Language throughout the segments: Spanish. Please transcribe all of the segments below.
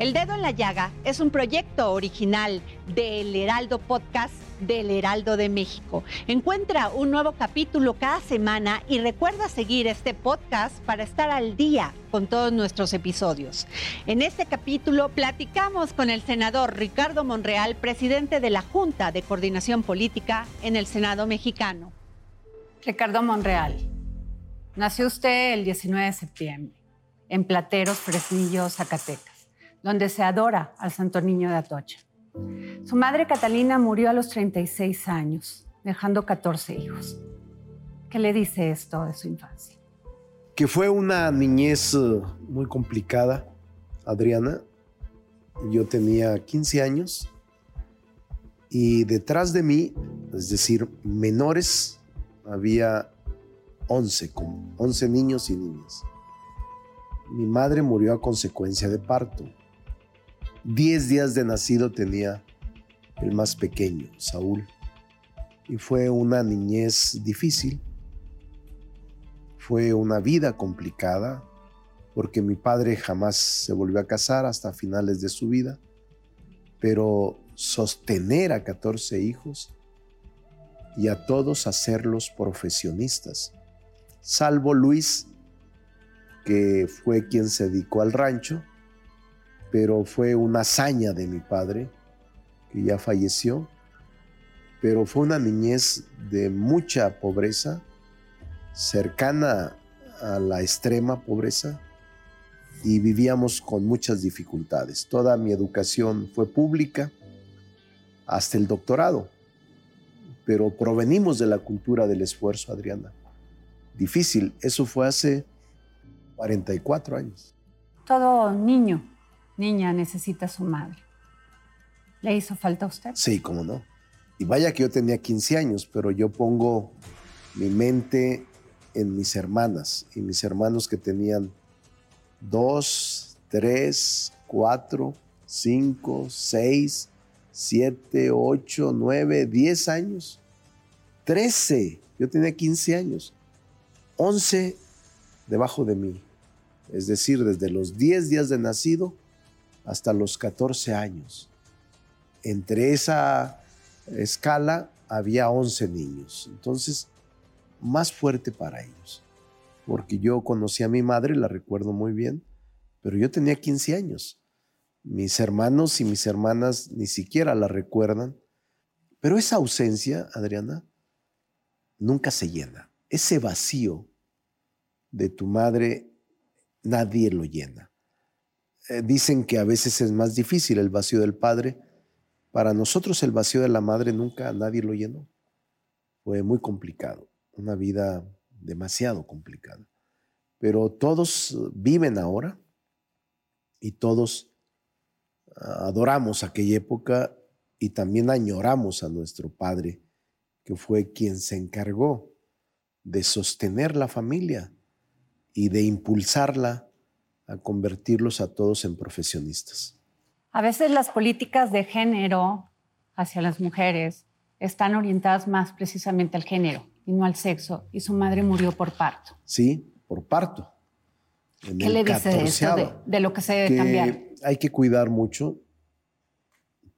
El Dedo en la Llaga es un proyecto original del Heraldo Podcast del Heraldo de México. Encuentra un nuevo capítulo cada semana y recuerda seguir este podcast para estar al día con todos nuestros episodios. En este capítulo platicamos con el senador Ricardo Monreal, presidente de la Junta de Coordinación Política en el Senado mexicano. Ricardo Monreal, nació usted el 19 de septiembre en Plateros, Fresnillo, Zacatecas donde se adora al Santo Niño de Atocha. Su madre Catalina murió a los 36 años, dejando 14 hijos. ¿Qué le dice esto de su infancia? Que fue una niñez eh, muy complicada, Adriana. Yo tenía 15 años y detrás de mí, es decir, menores, había 11, 11 niños y niñas. Mi madre murió a consecuencia de parto. Diez días de nacido tenía el más pequeño, Saúl. Y fue una niñez difícil. Fue una vida complicada porque mi padre jamás se volvió a casar hasta finales de su vida. Pero sostener a 14 hijos y a todos hacerlos profesionistas, salvo Luis, que fue quien se dedicó al rancho, pero fue una hazaña de mi padre, que ya falleció, pero fue una niñez de mucha pobreza, cercana a la extrema pobreza, y vivíamos con muchas dificultades. Toda mi educación fue pública hasta el doctorado, pero provenimos de la cultura del esfuerzo, Adriana. Difícil, eso fue hace 44 años. Todo niño, niña necesita a su madre. ¿Le hizo falta a usted? Sí, cómo no. Y vaya que yo tenía 15 años, pero yo pongo mi mente en mis hermanas y mis hermanos que tenían dos, tres, cuatro, cinco, seis, siete, ocho, nueve, diez años, trece. Yo tenía 15 años, once debajo de mí. Es decir, desde los 10 días de nacido hasta los 14 años. Entre esa escala había 11 niños. Entonces, más fuerte para ellos. Porque yo conocí a mi madre, la recuerdo muy bien, pero yo tenía 15 años. Mis hermanos y mis hermanas ni siquiera la recuerdan. Pero esa ausencia, Adriana, nunca se llena. Ese vacío de tu madre, nadie lo llena. Eh, dicen que a veces es más difícil el vacío del padre. Para nosotros el vacío de la madre nunca nadie lo llenó. Fue muy complicado, una vida demasiado complicada. Pero todos viven ahora y todos ah, adoramos aquella época y también añoramos a nuestro padre, que fue quien se encargó de sostener la familia y de impulsarla a convertirlos a todos en profesionistas. A veces las políticas de género hacia las mujeres están orientadas más precisamente al género y no al sexo, y su madre murió por parto. Sí, por parto. ¿Qué le dice de eso, de, lo que se debe cambiar? Hay que cuidar mucho.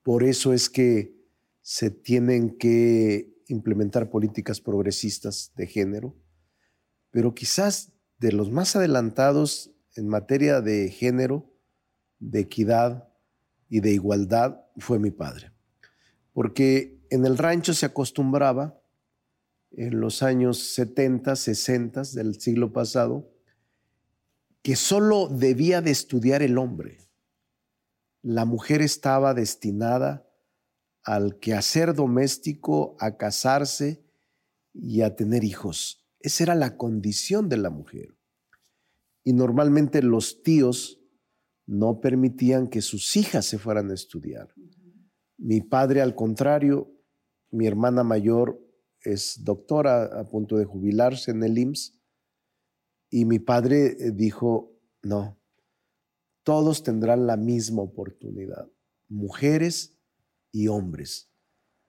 Por eso es que se tienen que implementar políticas progresistas de género, pero quizás de los más adelantados en materia de género, de equidad y de igualdad fue mi padre. Porque en el rancho se acostumbraba, en los años 70, 60 del siglo pasado, que solo debía de estudiar el hombre. La mujer estaba destinada al quehacer doméstico, a casarse y a tener hijos. Esa era la condición de la mujer. Y normalmente los tíos no permitían que sus hijas se fueran a estudiar. Mi padre, al contrario, mi hermana mayor es doctora a punto de jubilarse en el IMSS, y mi padre eh, dijo, no, todos tendrán la misma oportunidad, mujeres y hombres,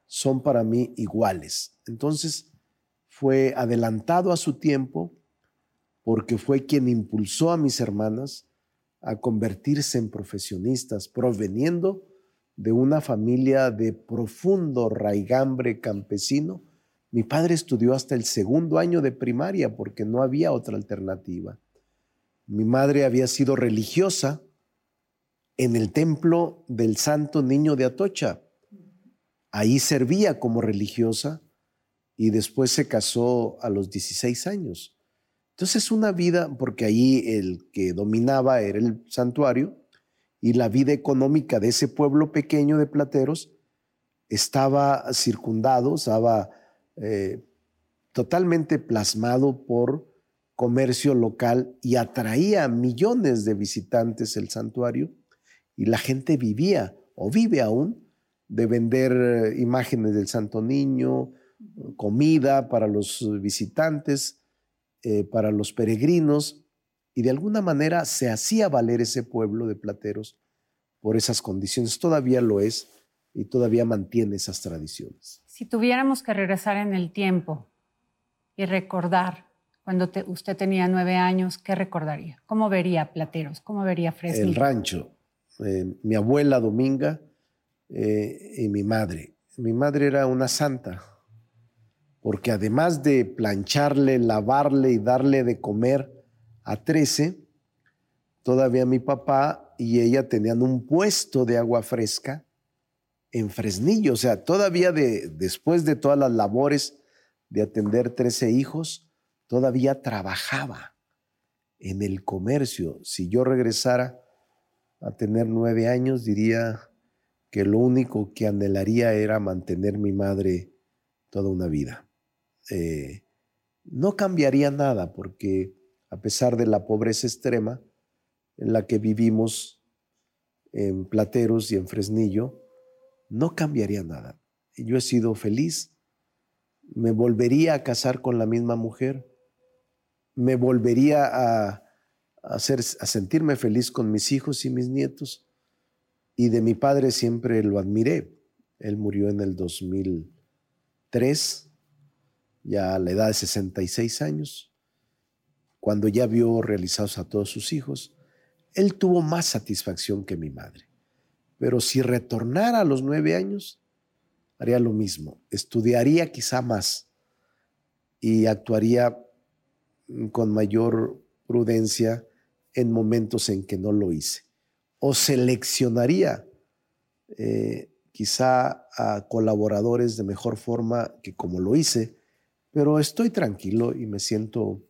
son para mí iguales. Entonces fue adelantado a su tiempo porque fue quien impulsó a mis hermanas a convertirse en profesionistas, proveniendo de una familia de profundo raigambre campesino. Mi padre estudió hasta el segundo año de primaria porque no había otra alternativa. Mi madre había sido religiosa en el templo del Santo Niño de Atocha. Ahí servía como religiosa y después se casó a los 16 años. Entonces una vida, porque ahí el que dominaba era el santuario y la vida económica de ese pueblo pequeño de plateros estaba circundado, estaba eh, totalmente plasmado por comercio local y atraía millones de visitantes el santuario y la gente vivía o vive aún de vender imágenes del Santo Niño, comida para los visitantes, eh, para los peregrinos, y de alguna manera se hacía valer ese pueblo de plateros por esas condiciones. Todavía lo es y todavía mantiene esas tradiciones. Si tuviéramos que regresar en el tiempo y recordar cuando usted tenía nueve años, ¿qué recordaría? ¿Cómo vería Plateros? ¿Cómo vería Fresnillo? El rancho. Eh, mi abuela Dominga eh, y mi madre. Mi madre era una santa porque además de plancharle, lavarle y darle de comer a 13, todavía mi papá y ella tenían un puesto de agua fresca en Fresnillo, o sea, todavía de, después de todas las labores de atender 13 hijos, todavía trabajaba en el comercio. Si yo regresara a tener nueve años, diría que lo único que anhelaría era mantener mi madre toda una vida. Eh, no cambiaría nada porque a pesar de la pobreza extrema en la que vivimos en Plateros y en Fresnillo, no cambiaría nada. Yo he sido feliz, me volvería a casar con la misma mujer, me volvería a, a sentirme feliz con mis hijos y mis nietos. Y de mi padre siempre lo admiré. Él murió en el 2003 ya a la edad de 66 años, cuando ya vio realizados a todos sus hijos, él tuvo más satisfacción que mi madre. Pero si retornara a los nueve años, haría lo mismo, estudiaría quizá más y actuaría con mayor prudencia en momentos en que no lo hice. O seleccionaría eh, quizá a colaboradores de mejor forma que como lo hice, pero estoy tranquilo y me siento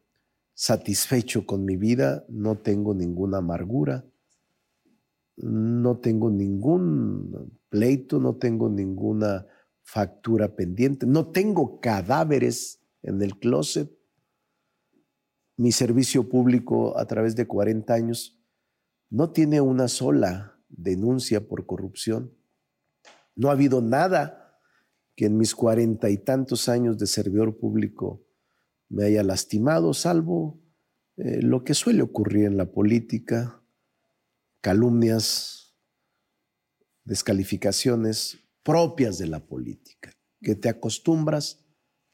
satisfecho con mi vida, no tengo ninguna amargura, no tengo ningún pleito, no tengo ninguna factura pendiente, no tengo cadáveres en el closet. Mi servicio público a través de 40 años no tiene una sola denuncia por corrupción. No ha habido nada que en mis cuarenta y tantos años de servidor público me haya lastimado, salvo eh, lo que suele ocurrir en la política, calumnias, descalificaciones propias de la política, que te acostumbras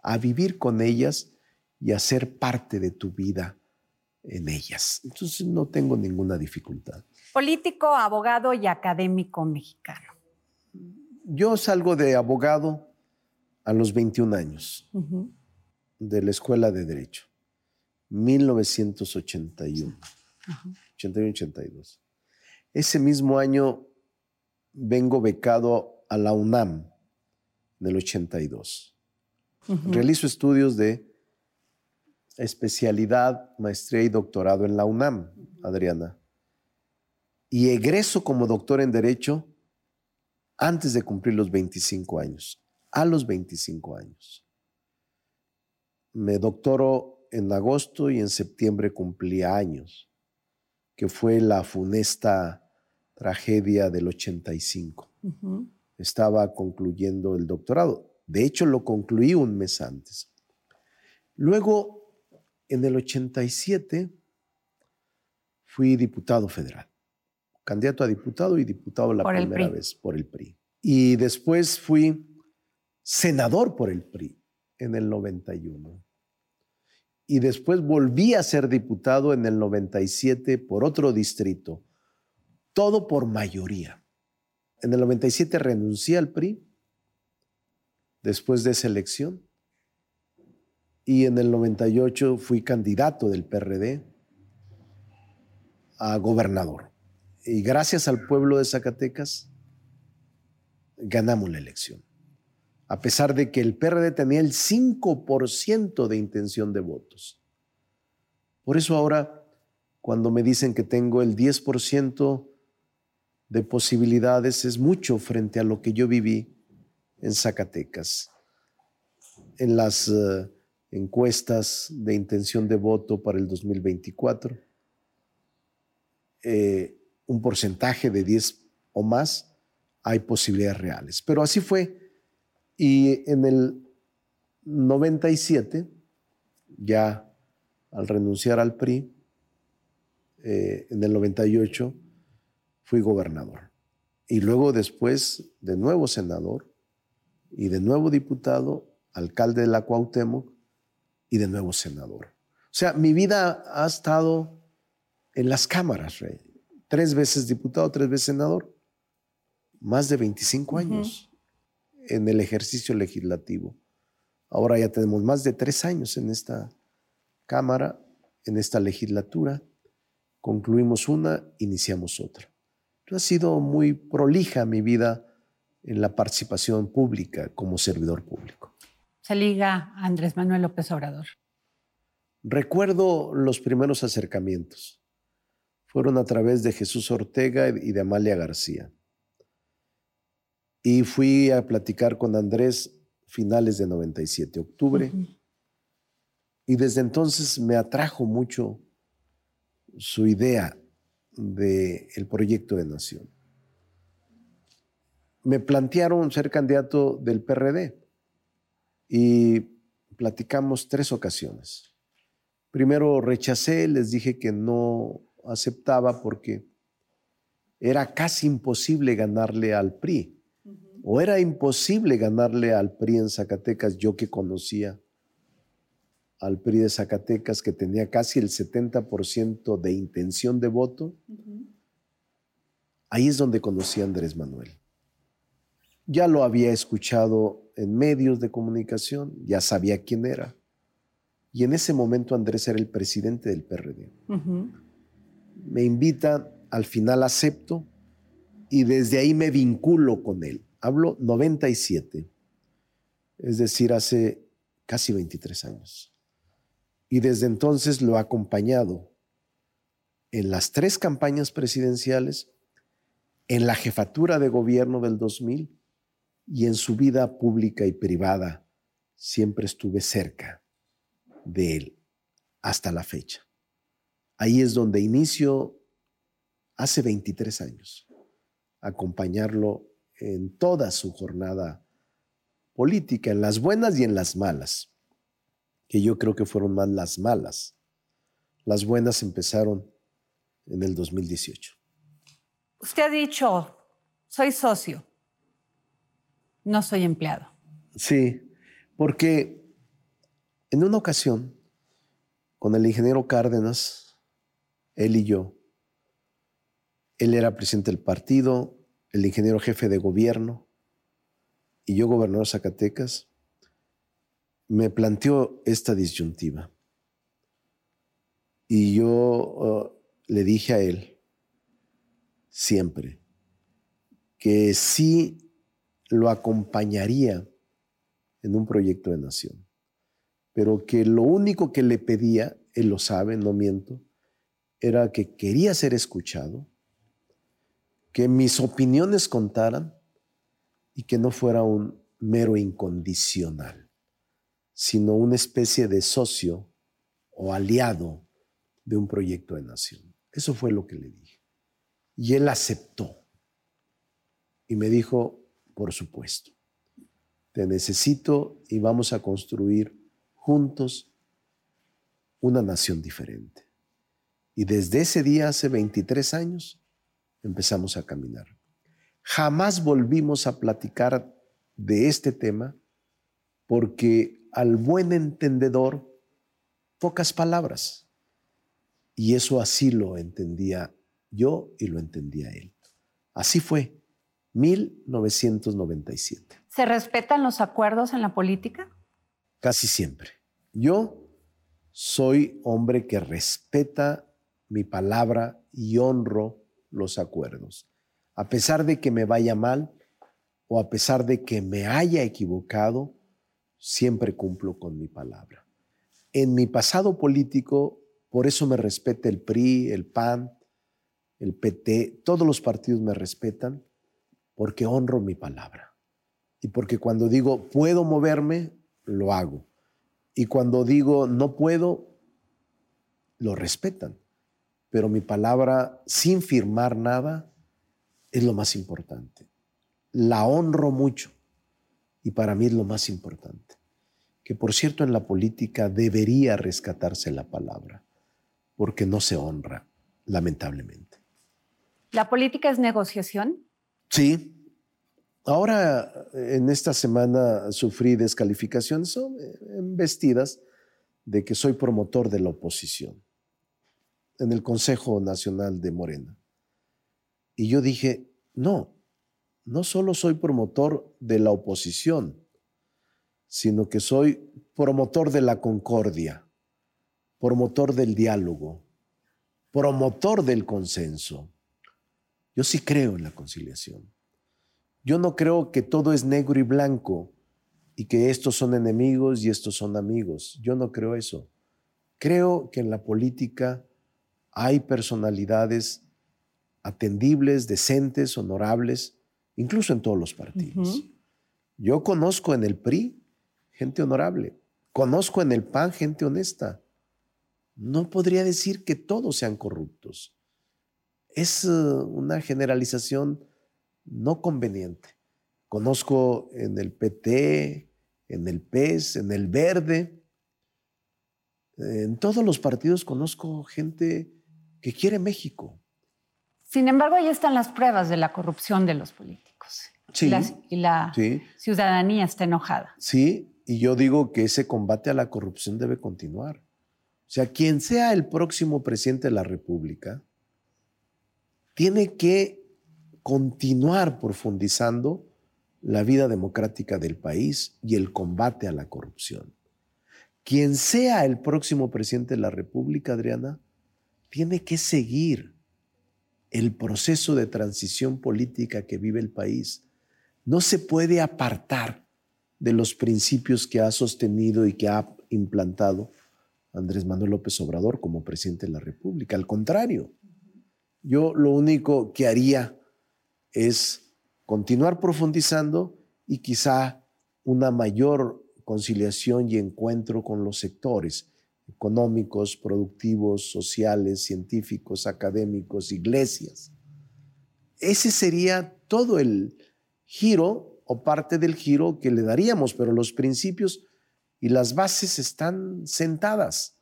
a vivir con ellas y a ser parte de tu vida en ellas. Entonces no tengo ninguna dificultad. Político, abogado y académico mexicano. Yo salgo de abogado a los 21 años de la Escuela de Derecho, 1981, 81-82. Ese mismo año vengo becado a la UNAM del 82. Realizo estudios de especialidad, maestría y doctorado en la UNAM, Adriana. Y egreso como doctor en Derecho antes de cumplir los 25 años a los 25 años. me doctoro en agosto y en septiembre cumplía años, que fue la funesta tragedia del 85. Estaba concluyendo el doctorado. De hecho, lo concluí un mes antes. Luego, en el 87, fui diputado federal, candidato a diputado y diputado la primera vez por el PRI. Y después fui senador por el PRI en el 91. Y después volví a ser diputado en el 97 por otro distrito, todo por mayoría. En el 97 renuncié al PRI después de esa elección y en el 98 fui candidato del PRD a gobernador. Y gracias al pueblo de Zacatecas ganamos la elección a pesar de que el PRD tenía el 5% de intención de votos. Por eso ahora, cuando me dicen que tengo el 10% de posibilidades, es mucho frente a lo que yo viví en Zacatecas. En las eh, encuestas de intención de voto para el 2024, eh, un porcentaje de 10 o más, hay posibilidades reales. Pero así fue y en el 97, ya al renunciar al PRI, eh, en el 98 fui gobernador. Y luego después de nuevo senador y de nuevo diputado, alcalde de la Cuauhtémoc y de nuevo senador. O sea, mi vida ha estado en las cámaras, Rey. Tres veces diputado, tres veces senador. Más de 25 años en el ejercicio legislativo. Ahora ya tenemos más de tres años en esta Cámara, en esta legislatura. Concluimos una, iniciamos otra. ha sido muy prolija mi vida en la participación pública como servidor público. Se liga Andrés Manuel López Obrador. Recuerdo los primeros acercamientos. Fueron a través de Jesús Ortega y de Amalia García. Y fui a platicar con Andrés finales de 97, octubre. Y desde entonces me atrajo mucho su idea del el proyecto de nación. Me plantearon ser candidato del PRD y platicamos tres ocasiones. Primero rechacé, les dije que no aceptaba porque era casi imposible ganarle al PRI o era imposible ganarle al PRI en Zacatecas, yo que conocía al PRI de Zacatecas, que tenía casi el 70% de intención de voto, ahí es donde conocí a Andrés Manuel. Ya lo había escuchado en medios de comunicación, ya sabía quién era. Y en ese momento Andrés era el presidente del PRD. Me invita, al final acepto y desde ahí me vinculo con él. Hablo 97, es decir, hace casi 23 años. Y desde entonces lo ha acompañado en las tres campañas presidenciales, en la jefatura de gobierno del 2000 y en su vida pública y privada. Siempre estuve cerca de él hasta la fecha. Ahí es donde inicio hace 23 años, acompañarlo en toda su jornada política, en las buenas y en las malas, que yo creo que fueron más las malas. Las buenas empezaron en el 2018. Usted ha dicho, soy socio, no soy empleado. Sí, porque en una ocasión, con el ingeniero Cárdenas, él y yo, él era presidente del partido, el ingeniero jefe de gobierno y yo gobernador de Zacatecas, me planteó esta disyuntiva. Y yo uh, le dije a él siempre que sí lo acompañaría en un proyecto de nación, pero que lo único que le pedía, él lo sabe, no miento, era que quería ser escuchado que mis opiniones contaran y que no fuera un mero incondicional, sino una especie de socio o aliado de un proyecto de nación. Eso fue lo que le dije. Y él aceptó. Y me dijo, por supuesto, te necesito y vamos a construir juntos una nación diferente. Y desde ese día, hace 23 años, empezamos a caminar. Jamás volvimos a platicar de este tema porque al buen entendedor, pocas palabras. Y eso así lo entendía yo y lo entendía él. Así fue, 1997. ¿Se respetan los acuerdos en la política? Casi siempre. Yo soy hombre que respeta mi palabra y honro los acuerdos. A pesar de que me vaya mal o a pesar de que me haya equivocado, siempre cumplo con mi palabra. En mi pasado político por eso me respeta el PRI, el PAN, el PT, todos los partidos me respetan porque honro mi palabra. Y porque cuando digo puedo moverme, lo hago. Y cuando digo no puedo, lo respetan. Pero mi palabra, sin firmar nada, es lo más importante. La honro mucho. Y para mí es lo más importante. Que por cierto en la política debería rescatarse la palabra porque no se honra, lamentablemente. ¿La política es negociación? Sí. Ahora, en esta semana sufrí descalificaciones embestidas de que soy promotor de la oposición en el Consejo Nacional de Morena. Y yo dije, no, no solo soy promotor de la oposición, sino que soy promotor de la concordia promotor del diálogo, promotor del consenso. Yo sí creo en la conciliación. Yo no creo que todo es negro y blanco y que estos son enemigos y estos son amigos. Yo no creo eso. Creo que en la política hay personalidades atendibles, decentes, honorables, incluso en todos los partidos. Yo conozco en el PRI gente honorable, conozco en el PAN gente honesta, no podría decir que todos sean corruptos. Es eh, una generalización no conveniente. Conozco en el PT, en el PES, en el Verde, en todos los partidos conozco gente que quiere México. Sin embargo, ahí están las pruebas de la corrupción de los políticos. Sí. Y la, ciudadanía está enojada. Sí, y yo digo que ese combate a la corrupción debe continuar. O sea, quien sea el próximo presidente de la República, tiene que continuar profundizando la vida democrática del país y el combate a la corrupción. Quien sea el próximo presidente de la República, Adriana, tiene que seguir el proceso de transición política que vive el país. No se puede apartar de los principios que ha sostenido y que ha implantado Andrés Manuel López Obrador como presidente de la República. Al contrario, yo lo único que haría es continuar profundizando y quizá una mayor conciliación y encuentro con los sectores económicos, productivos, sociales, científicos, académicos, iglesias. Ese sería todo el giro o parte del giro que le daríamos, pero los principios y las bases están sentadas,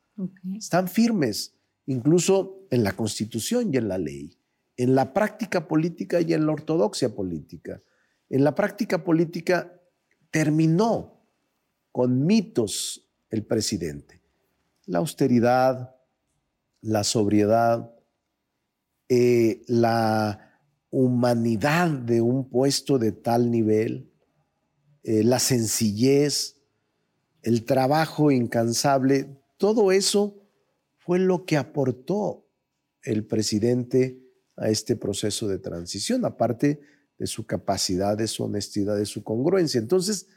están firmes, incluso en la constitución y en la ley, en la práctica política y en la ortodoxia política. En la práctica política terminó con mitos el presidente. La austeridad, la sobriedad, eh, la humanidad de un puesto de tal nivel, eh, la sencillez, el trabajo incansable, todo eso fue lo que aportó el presidente a este proceso de transición, aparte de su capacidad, de su honestidad, de su congruencia. Entonces,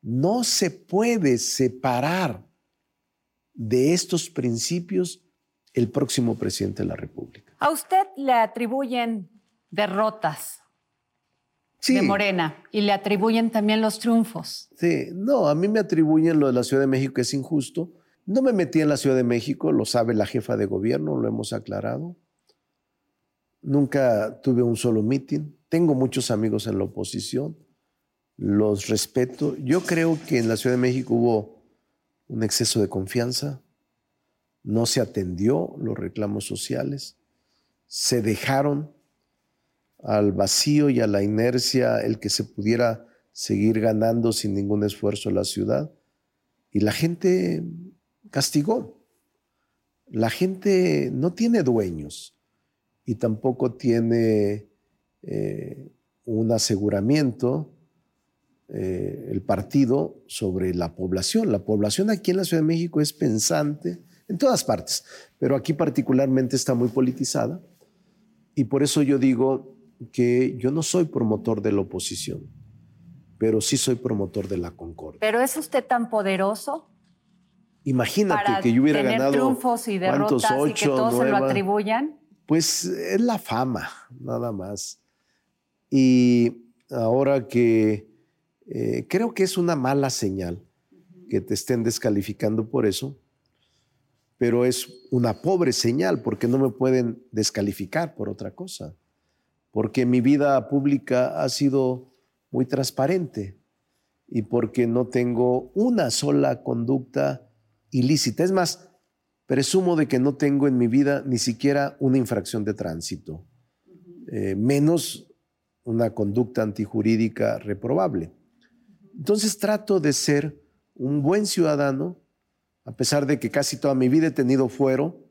no se puede separar de estos principios el próximo presidente de la República. A usted le atribuyen derrotas de Morena y le atribuyen también los triunfos. Sí, no, a mí me atribuyen lo de la Ciudad de México que es injusto. No me metí en la Ciudad de México, lo sabe la jefa de gobierno, lo hemos aclarado. Nunca tuve un solo mitin. Tengo muchos amigos en la oposición, los respeto. Yo creo que en la Ciudad de México hubo un exceso de confianza, no se atendió los reclamos sociales, se dejaron al vacío y a la inercia el que se pudiera seguir ganando sin ningún esfuerzo la ciudad. Y la gente castigó. La gente no tiene dueños y tampoco tiene eh, un aseguramiento eh, el partido sobre la población. La población aquí en la Ciudad de México es pensante en todas partes, pero aquí particularmente está muy politizada y por eso yo digo, que yo no soy promotor de la oposición, pero sí soy promotor de la concordia. ¿Pero es usted tan poderoso? Imagínate que yo hubiera tener ganado triunfos y derrotas ocho, y que todos se lo atribuyan. Pues es la fama, nada más. Y ahora que eh, creo que es una mala señal que te estén descalificando por eso, pero es una pobre señal porque no me pueden descalificar por otra cosa porque mi vida pública ha sido muy transparente y porque no tengo una sola conducta ilícita. Es más, presumo de que no tengo en mi vida ni siquiera una infracción de tránsito, eh, menos una conducta antijurídica reprobable. Entonces trato de ser un buen ciudadano, a pesar de que casi toda mi vida he tenido fuero,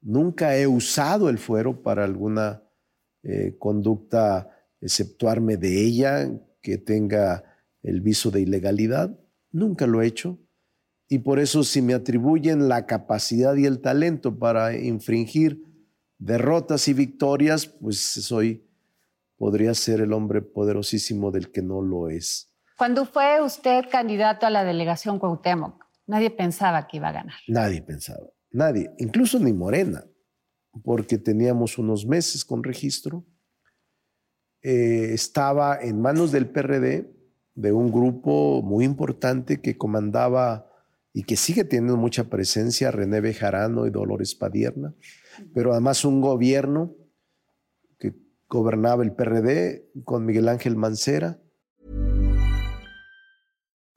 nunca he usado el fuero para alguna eh, conducta, exceptuarme de ella, que tenga el viso de ilegalidad. Nunca lo he hecho. Y por eso si me atribuyen la capacidad y el talento para infringir derrotas y victorias, pues soy, podría ser el hombre poderosísimo del que no lo es. Cuando fue usted candidato a la delegación Cuauhtémoc, nadie pensaba que iba a ganar. Nadie pensaba, nadie, incluso ni Morena porque teníamos unos meses con registro. Eh, estaba en manos del PRD, de un grupo muy importante que comandaba y que sigue teniendo mucha presencia, René Bejarano y Dolores Padierna, pero además un gobierno que gobernaba el PRD con Miguel Ángel Mancera.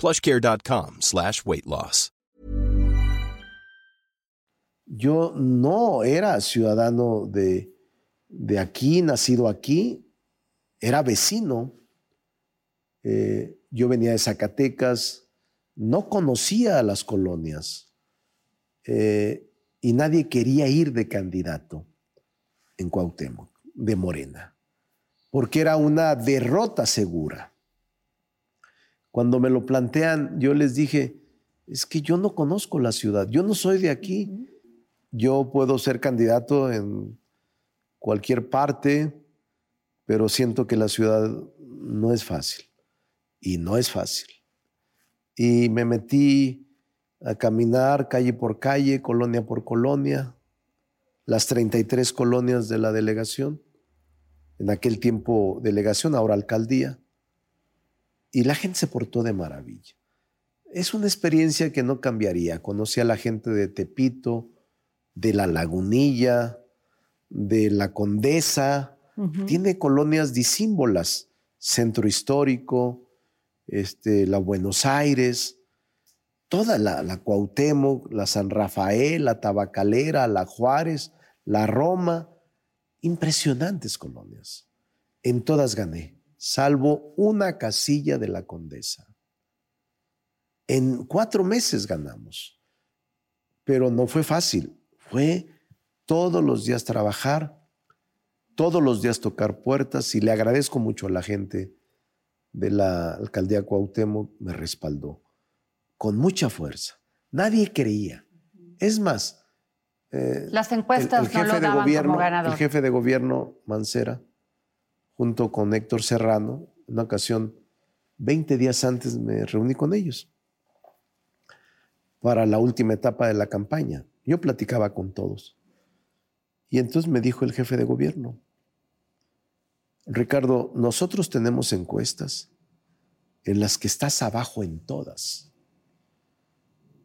plushcare.com slash weight loss. Yo no era ciudadano de, de aquí, nacido aquí, era vecino. Eh, yo venía de Zacatecas, no conocía a las colonias eh, y nadie quería ir de candidato en Cuauhtémoc, de Morena, porque era una derrota segura. Cuando me lo plantean, yo les dije, es que yo no conozco la ciudad, yo no soy de aquí. Yo puedo ser candidato en cualquier parte, pero siento que la ciudad no es fácil. Y no es fácil. Y me metí a caminar calle por calle, colonia por colonia, las 33 colonias de la delegación, en aquel tiempo delegación, ahora alcaldía, y la gente se portó de maravilla. Es una experiencia que no cambiaría. Conocí a la gente de Tepito, de la Lagunilla, de la Condesa, tiene colonias disímbolas, Centro Histórico, este, la Buenos Aires, toda la, la Cuauhtémoc, la San Rafael, la Tabacalera, la Juárez, la Roma, impresionantes colonias. En todas gané, salvo una casilla de la Condesa. En cuatro meses ganamos, pero no fue fácil fue todos los días trabajar, todos los días tocar puertas y le agradezco mucho a la gente de la alcaldía Cuauhtémoc me respaldó con mucha fuerza. Nadie creía. Es más, eh, las encuestas el, jefe no lo de daban gobierno, como ganador. El jefe de gobierno Mancera, junto con Héctor Serrano, en una ocasión, 20 días antes me reuní con ellos para la última etapa de la campaña. Yo platicaba con todos. Y entonces me dijo el jefe de gobierno, Ricardo, nosotros tenemos encuestas en las que estás abajo en todas.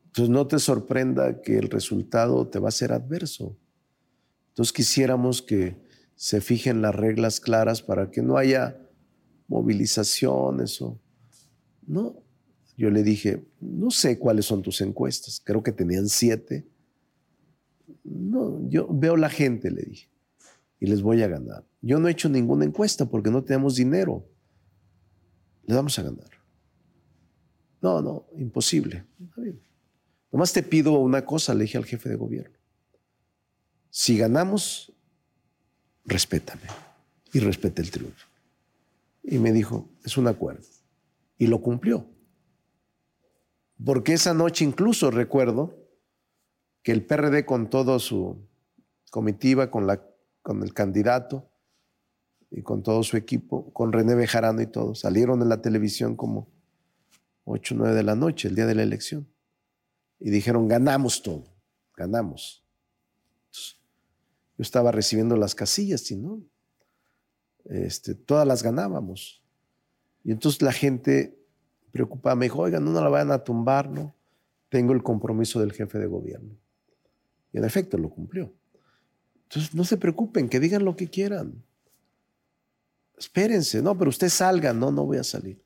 Entonces no te sorprenda que el resultado te va a ser adverso. Entonces quisiéramos que se fijen las reglas claras para que no haya movilizaciones. No, yo le dije, no sé cuáles son tus encuestas, creo que tenían siete. No, yo veo la gente, le dije, y les voy a ganar. Yo no he hecho ninguna encuesta porque no tenemos dinero. Le vamos a ganar. No, no, imposible. Nomás te pido una cosa, le dije al jefe de gobierno. Si ganamos, respétame y respete el triunfo. Y me dijo, es un acuerdo. Y lo cumplió. Porque esa noche incluso recuerdo que el PRD con toda su comitiva, con, la, con el candidato y con todo su equipo, con René Bejarano y todo, salieron en la televisión como 8 o 9 de la noche, el día de la elección, y dijeron, ganamos todo, ganamos. Yo estaba recibiendo las casillas y no, este, todas las ganábamos. Y entonces la gente preocupada. Me dijo, oigan, no la vayan a tumbar, ¿no? Tengo el compromiso del jefe de gobierno. Y en efecto lo cumplió. Entonces, no se preocupen, que digan lo que quieran. Espérense, no, pero usted salga, no, no voy a salir.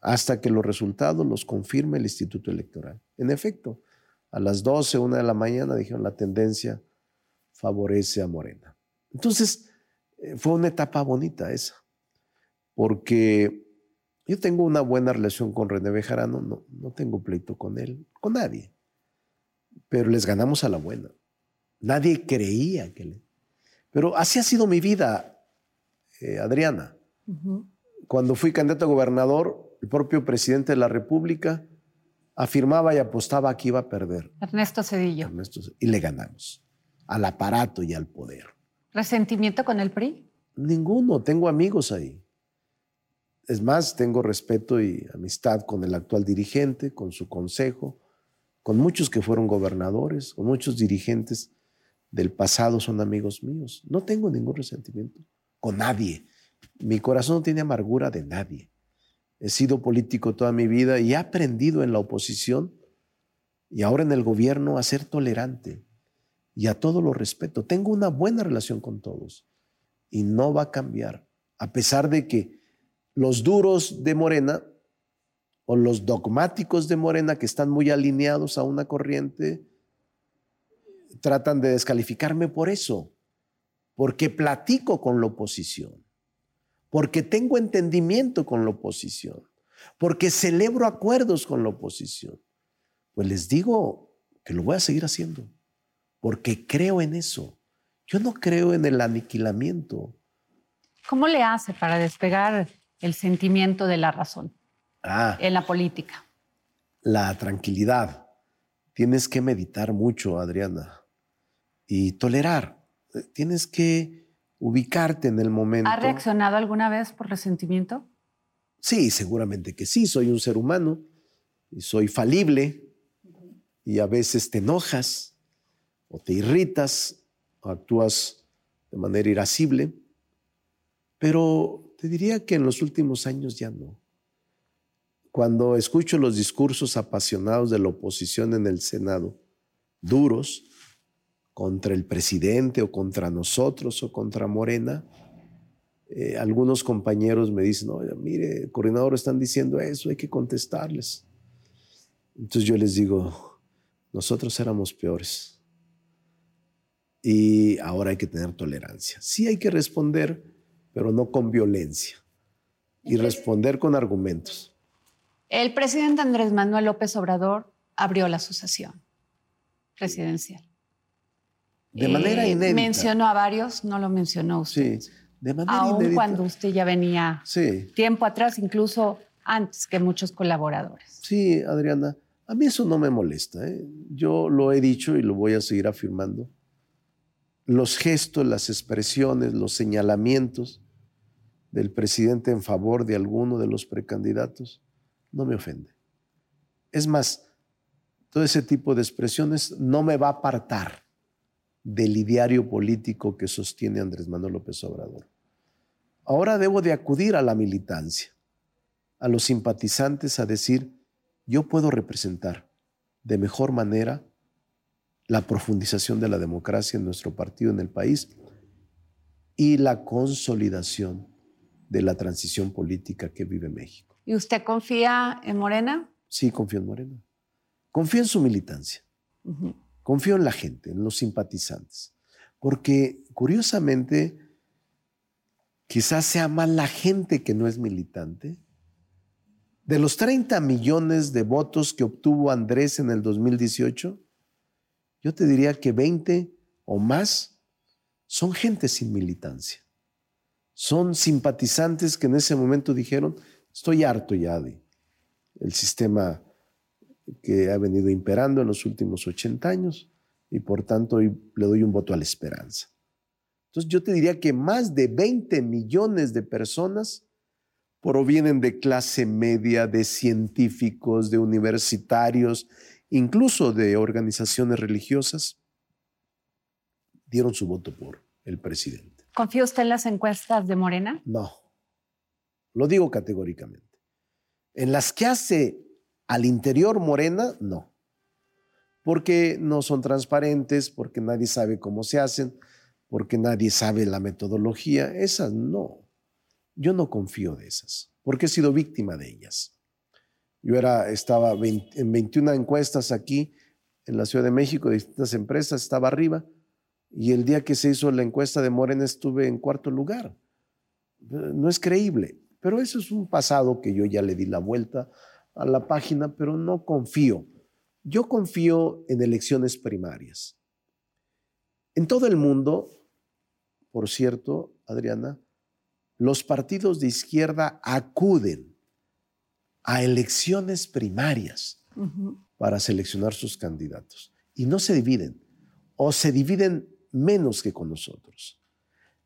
Hasta que los resultados los confirme el Instituto Electoral. En efecto, a las 12, una de la mañana dijeron la tendencia favorece a Morena. Entonces, eh, fue una etapa bonita esa, porque yo tengo una buena relación con René Bejarano, no, no tengo pleito con él, con nadie. Pero les ganamos a la buena. Nadie creía que le... Pero así ha sido mi vida, eh, Adriana. Cuando fui candidato a gobernador, el propio presidente de la República afirmaba y apostaba que iba a perder. Ernesto Cedillo. Ernesto, y le ganamos al aparato y al poder. ¿Resentimiento con el PRI? Ninguno, tengo amigos ahí. Es más, tengo respeto y amistad con el actual dirigente, con su consejo, con muchos que fueron gobernadores, con muchos dirigentes del pasado son amigos míos. No tengo ningún resentimiento con nadie. Mi corazón no tiene amargura de nadie. He sido político toda mi vida y he aprendido en la oposición y ahora en el gobierno a ser tolerante y a todo lo respeto. Tengo una buena relación con todos y no va a cambiar, a pesar de que los duros de Morena o los dogmáticos de Morena que están muy alineados a una corriente, tratan de descalificarme por eso, porque platico con la oposición, porque tengo entendimiento con la oposición, porque celebro acuerdos con la oposición. Pues les digo que lo voy a seguir haciendo, porque creo en eso. Yo no creo en el aniquilamiento. ¿Cómo le hace para despegar el sentimiento de la razón ah, en la política? La tranquilidad. Tienes que meditar mucho, Adriana, y tolerar. Tienes que ubicarte en el momento. ¿Ha reaccionado alguna vez por resentimiento? Sí, seguramente que sí. Soy un ser humano y soy falible y a veces te enojas o te irritas o actúas de manera irascible, pero te diría que en los últimos años ya no. Cuando escucho los discursos apasionados de la oposición en el Senado, duros, contra el presidente o contra nosotros o contra Morena, eh, algunos compañeros me dicen, oye, mire, coordinador, están diciendo eso, hay que contestarles. Entonces yo les digo, nosotros éramos peores. Y ahora hay que tener tolerancia. Sí hay que responder pero no con violencia. Y responder con argumentos. El presidente Andrés Manuel López Obrador abrió la asociación presidencial. De manera eh, inédita. Mencionó a varios, no lo mencionó usted. Sí, De manera Aún inédita. cuando usted ya venía Sí, tiempo atrás, incluso antes que muchos colaboradores. sí, Adriana. A mí eso no me molesta. ¿eh? Yo lo he dicho y lo voy a seguir afirmando. Los gestos, las expresiones, los señalamientos del presidente en favor de alguno de los precandidatos no me ofende. Es más, todo ese tipo de expresiones no me va a apartar del ideario político que sostiene Andrés Manuel López Obrador. Ahora debo de acudir a la militancia, a los simpatizantes a decir, yo puedo representar de mejor manera la profundización de la democracia en nuestro partido, en el país, y la consolidación de la transición política que vive México. ¿Y usted confía en Morena? Sí, confío en Morena. Confío en su militancia. Confío en la gente, en los simpatizantes. Porque curiosamente, quizás sea más la gente que no es militante. De los 30 millones de votos que obtuvo Andrés en el 2018, yo te diría que 20 o más son gente sin militancia. Son simpatizantes que en ese momento dijeron, estoy harto ya de el sistema que ha venido imperando en los últimos 80 años y por tanto le doy un voto a la esperanza. Entonces yo te diría que más de 20 millones de personas provienen de clase media, de científicos, de universitarios, incluso de organizaciones religiosas, dieron su voto por el presidente. ¿Confía usted en las encuestas de Morena? No, lo digo categóricamente. En las que hace al interior Morena, no. Porque no son transparentes, porque nadie sabe cómo se hacen, porque nadie sabe la metodología. Esas no. Yo no confío de esas, porque he sido víctima de ellas. Yo era, estaba en 21 encuestas aquí en la Ciudad de México, de distintas empresas, estaba arriba, y el día que se hizo la encuesta de Morena estuve en cuarto lugar. No es creíble, pero eso es un pasado que yo ya le di la vuelta a la página, pero no confío. Yo confío en elecciones primarias. En todo el mundo, por cierto, Adriana, los partidos de izquierda acuden a elecciones primarias para seleccionar sus candidatos y no se dividen o se dividen menos que con nosotros.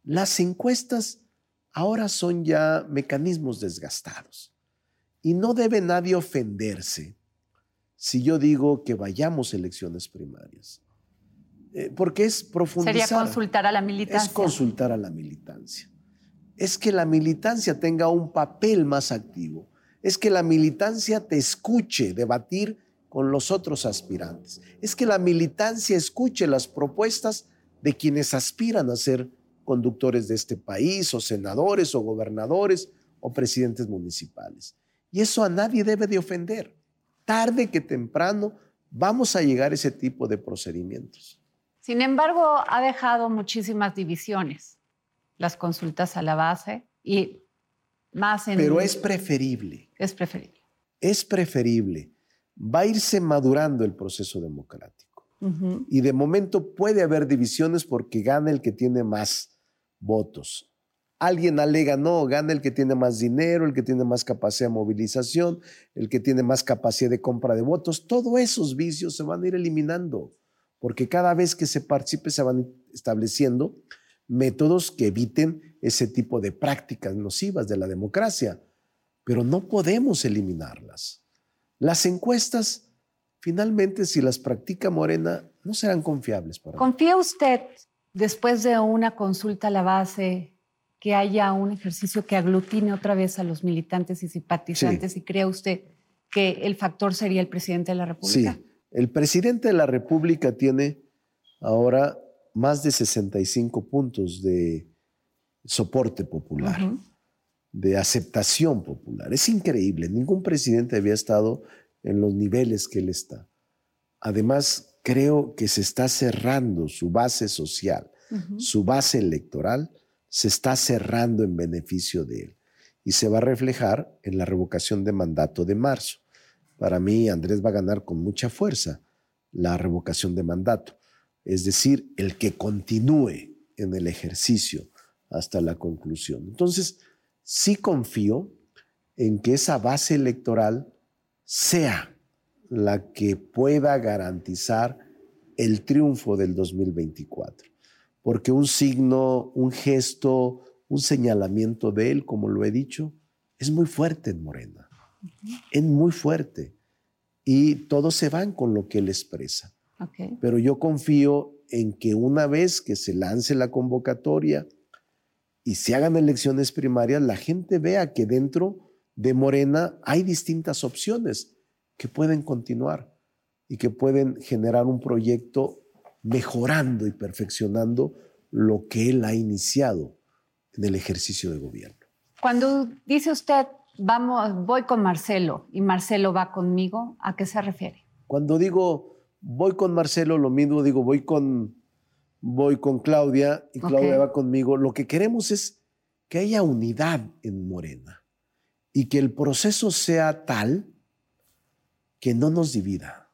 Las encuestas ahora son ya mecanismos desgastados y no debe nadie ofenderse si yo digo que vayamos a elecciones primarias, Eh, porque es profundizar. Sería consultar a la militancia. Es consultar a la militancia. Es que la militancia tenga un papel más activo. Es que la militancia te escuche debatir con los otros aspirantes. Es que la militancia escuche las propuestas de quienes aspiran a ser conductores de este país, o senadores, o gobernadores, o presidentes municipales. Y eso a nadie debe de ofender. Tarde que temprano vamos a llegar a ese tipo de procedimientos. Sin embargo, ha dejado muchísimas divisiones las consultas a la base y más en... Pero es preferible, Es preferible. es preferible. Va a irse madurando el proceso democrático. Y de momento puede haber divisiones porque gana el que tiene más votos. Alguien alega, no, gana el que tiene más dinero, el que tiene más capacidad de movilización, el que tiene más capacidad de compra de votos. Todos esos vicios se van a ir eliminando, porque cada vez que se participe se van estableciendo métodos que eviten ese tipo de prácticas nocivas de la democracia, pero no podemos eliminarlas. Las encuestas, finalmente, si las practica Morena, no serán confiables para mí. ¿Confía usted, después de una consulta a la base, que haya un ejercicio que aglutine otra vez a los militantes y simpatizantes? ¿Y cree usted que el factor sería el presidente de la República? Sí, el presidente de la República tiene ahora más de 65 puntos de soporte popular, de aceptación popular. Es increíble, ningún presidente había estado en los niveles que él está. Además, creo que se está cerrando su base social, su base electoral, se está cerrando en beneficio de él y se va a reflejar en la revocación de mandato de marzo. Para mí, Andrés va a ganar con mucha fuerza la revocación de mandato. Es decir, el que continúe en el ejercicio hasta la conclusión. Entonces, sí confío en que esa base electoral sea la que pueda garantizar el triunfo del 2024. Porque un signo, un gesto, un señalamiento de él, como lo he dicho, es muy fuerte en Morena. Es muy fuerte. Y todos se van con lo que él expresa. Pero yo confío en que una vez que se lance la convocatoria y se hagan elecciones primarias, la gente vea que dentro de Morena hay distintas opciones que pueden continuar y que pueden generar un proyecto mejorando y perfeccionando lo que él ha iniciado en el ejercicio de gobierno. Cuando dice usted, vamos, voy con Marcelo y Marcelo va conmigo, ¿a qué se refiere? Cuando digo voy con Marcelo, lo mismo digo voy con, voy con Claudia y Claudia va conmigo. Lo que queremos es que haya unidad en Morena y que el proceso sea tal que no nos divida,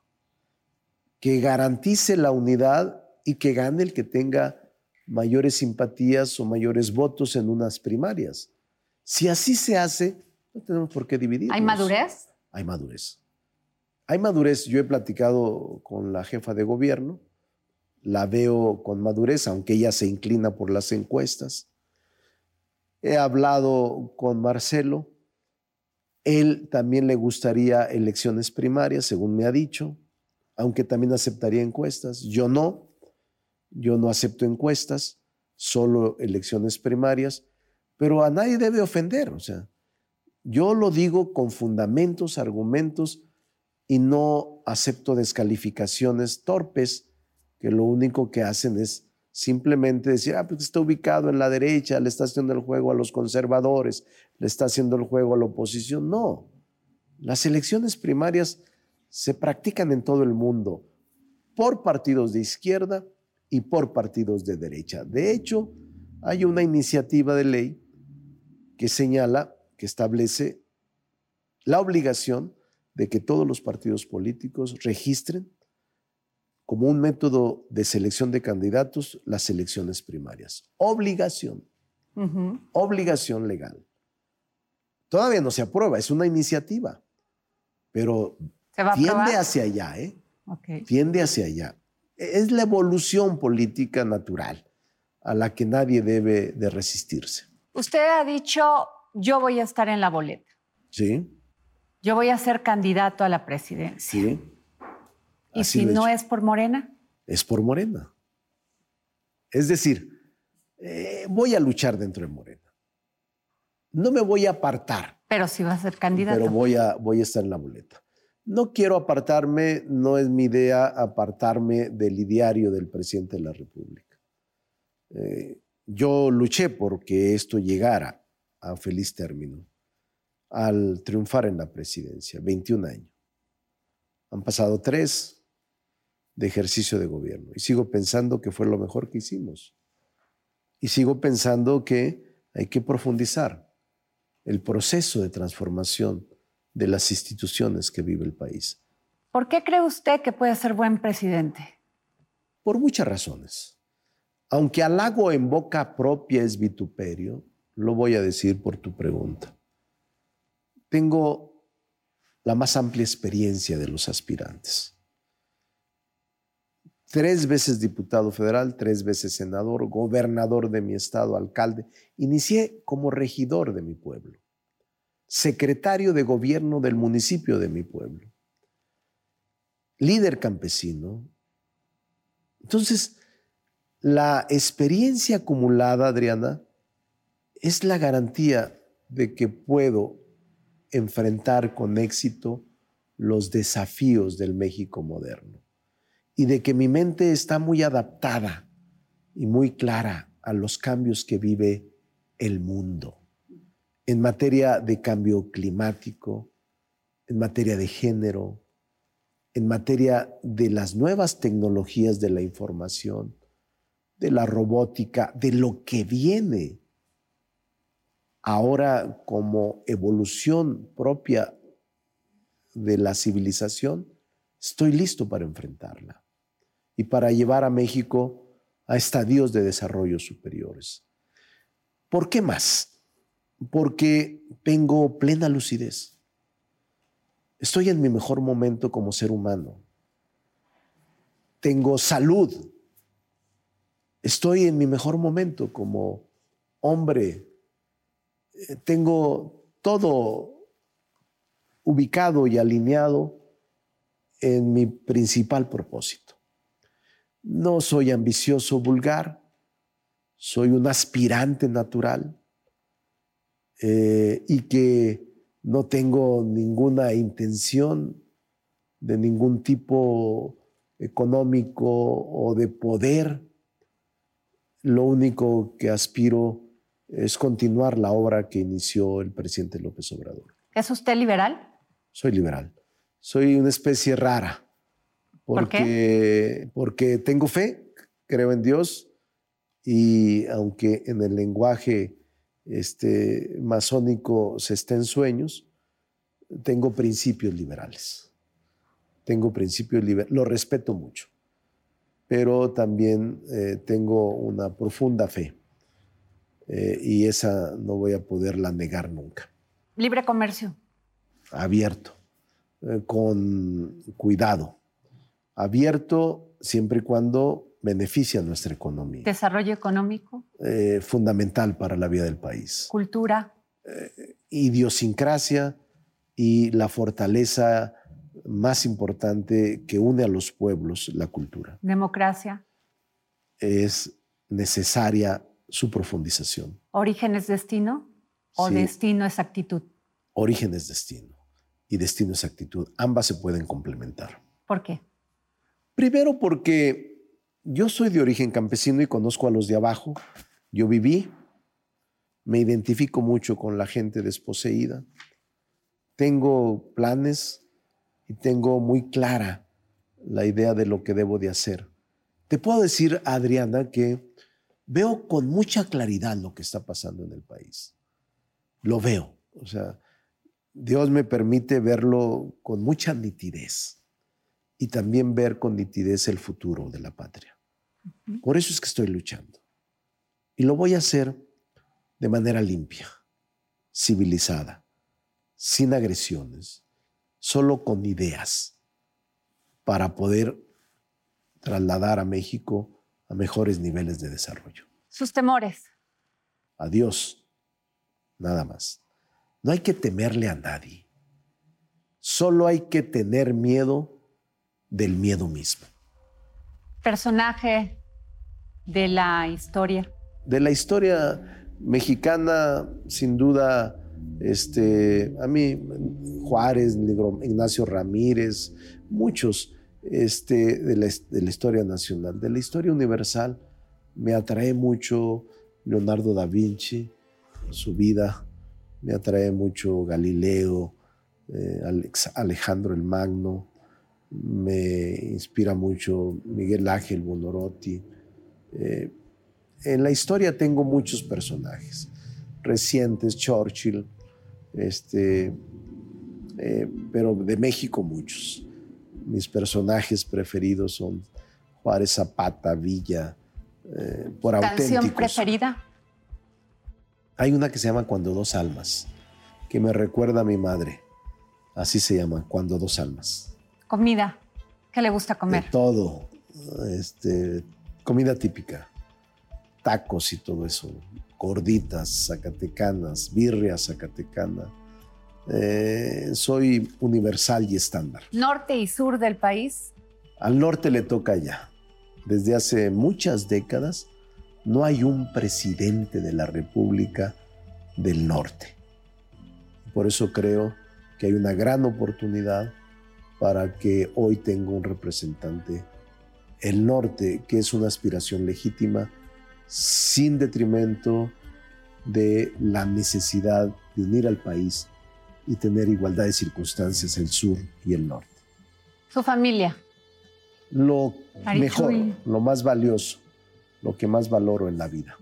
que garantice la unidad y que gane el que tenga mayores simpatías o mayores votos en unas primarias. Si así se hace, no tenemos por qué dividir. ¿Hay madurez? Hay madurez. Hay madurez. Yo he platicado con la jefa de gobierno, la veo con madurez, aunque ella se inclina por las encuestas. He hablado con Marcelo él también le gustaría elecciones primarias, según me ha dicho, aunque también aceptaría encuestas. Yo no, yo no acepto encuestas, solo elecciones primarias, pero a nadie debe ofender, o sea, yo lo digo con fundamentos, argumentos y no acepto descalificaciones torpes que lo único que hacen es simplemente decir, ah, pues está ubicado en la derecha, le está haciendo el juego a los conservadores, le está haciendo el juego a la oposición. No, las elecciones primarias se practican en todo el mundo por partidos de izquierda y por partidos de derecha. De hecho, hay una iniciativa de ley que señala, que establece la obligación de que todos los partidos políticos registren como un método de selección de candidatos las elecciones primarias. Obligación. Obligación legal. Todavía no se aprueba, es una iniciativa, pero tiende hacia allá, ¿eh? Tiende hacia allá. Es la evolución política natural a la que nadie debe de resistirse. Usted ha dicho, yo voy a estar en la boleta. Sí. Yo voy a ser candidato a la presidencia. Sí. ¿Y si no es por Morena? Es por Morena. Es decir, eh, voy a luchar dentro de Morena. No me voy a apartar. Pero si va a ser candidato. Pero voy a, voy a estar en la boleta. No quiero apartarme, no es mi idea apartarme del ideario del presidente de la República. Eh, yo luché porque esto llegara a feliz término al triunfar en la presidencia, 21 años. Han pasado tres, de ejercicio de gobierno. Y sigo pensando que fue lo mejor que hicimos. Y sigo pensando que hay que profundizar el proceso de transformación de las instituciones que vive el país. ¿Por qué cree usted que puede ser buen presidente? Por muchas razones. Aunque halago en boca propia es vituperio, lo voy a decir por tu pregunta. Tengo la más amplia experiencia de los aspirantes tres veces diputado federal, tres veces senador, gobernador de mi estado, alcalde. Inicié como regidor de mi pueblo, secretario de gobierno del municipio de mi pueblo, líder campesino. Entonces, la experiencia acumulada, Adriana, es la garantía de que puedo enfrentar con éxito los desafíos del México moderno y de que mi mente está muy adaptada y muy clara a los cambios que vive el mundo. En materia de cambio climático, en materia de género, en materia de las nuevas tecnologías de la información, de la robótica, de lo que viene. Ahora como evolución propia de la civilización, estoy listo para enfrentarla y para llevar a México a estadios de desarrollo superiores. ¿Por qué más? Porque tengo plena lucidez. Estoy en mi mejor momento como ser humano. Tengo salud. Estoy en mi mejor momento como hombre. Eh, tengo todo ubicado y alineado en mi principal propósito. No soy ambicioso vulgar, soy un aspirante natural eh, y que no tengo ninguna intención de ningún tipo económico o de poder. Lo único que aspiro es continuar la obra que inició el presidente López Obrador. ¿Es usted liberal? Soy liberal. Soy una especie rara. Porque, Porque tengo fe, creo en Dios y aunque en el lenguaje este, masónico se esté en sueños, tengo principios liberales. Tengo principios liberales, lo respeto mucho, pero también eh, tengo una profunda fe eh, y esa no voy a poderla negar nunca. Libre comercio. Abierto, eh, con cuidado abierto siempre y cuando beneficia nuestra economía. Desarrollo económico. Eh, fundamental para la vida del país. Cultura. Eh, idiosincrasia y la fortaleza más importante que une a los pueblos, la cultura. Democracia. Es necesaria su profundización. ¿Origen es destino o destino es actitud? Origen es destino y destino es actitud. Ambas se pueden complementar. ¿Por qué? Primero porque yo soy de origen campesino y conozco a los de abajo. Yo viví, me identifico mucho con la gente desposeída. Tengo planes y tengo muy clara la idea de lo que debo de hacer. Te puedo decir, Adriana, que veo con mucha claridad lo que está pasando en el país. Lo veo. O sea, Dios me permite verlo con mucha nitidez y también ver con nitidez el futuro de la patria. Por eso es que estoy luchando. Y lo voy a hacer de manera limpia, civilizada, sin agresiones, solo con ideas, para poder trasladar a México a mejores niveles de desarrollo. Sus temores. A Dios, nada más. No hay que temerle a nadie. Solo hay que tener miedo del miedo mismo. Personaje de la historia. De la historia mexicana, sin duda, este, a mí, Juárez, Ignacio Ramírez, muchos este, de, la, de la historia nacional, de la historia universal, me atrae mucho Leonardo da Vinci, su vida, me atrae mucho Galileo, eh, Alejandro el Magno, me inspira mucho Miguel Ángel Bonorotti. Eh, en la historia tengo muchos personajes recientes, Churchill, este, eh, pero de México muchos. Mis personajes preferidos son Juárez Zapata, Villa, eh, por ¿Canción preferida? Hay una que se llama Cuando dos almas, que me recuerda a mi madre. Así se llama, Cuando dos almas. Comida. ¿Qué le gusta comer? De todo. Este, comida típica. Tacos y todo eso. Gorditas, zacatecanas, birria zacatecana. Eh, soy universal y estándar. ¿Norte y sur del país? Al norte le toca ya. Desde hace muchas décadas no hay un presidente de la República del norte. Por eso creo que hay una gran oportunidad para que hoy tenga un representante el norte, que es una aspiración legítima, sin detrimento de la necesidad de unir al país y tener igualdad de circunstancias el sur y el norte. Su familia. Lo mejor, lo más valioso, lo que más valoro en la vida.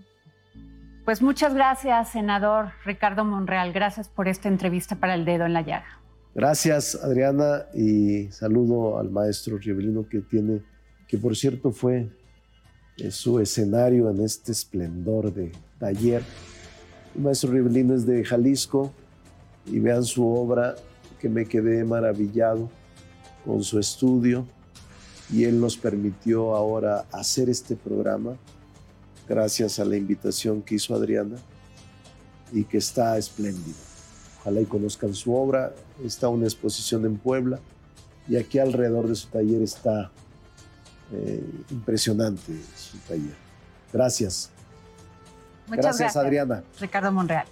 Pues muchas gracias, senador Ricardo Monreal. Gracias por esta entrevista para el dedo en la llaga. Gracias, Adriana, y saludo al maestro Rivelino que tiene, que por cierto fue eh, su escenario en este esplendor de taller El maestro Rivelino es de Jalisco y vean su obra que me quedé maravillado con su estudio y él nos permitió ahora hacer este programa gracias a la invitación que hizo Adriana y que está espléndido. Ojalá y conozcan su obra. Está una exposición en Puebla y aquí alrededor de su taller está eh, impresionante su taller. Gracias. Muchas gracias, Adriana. Ricardo Monreal.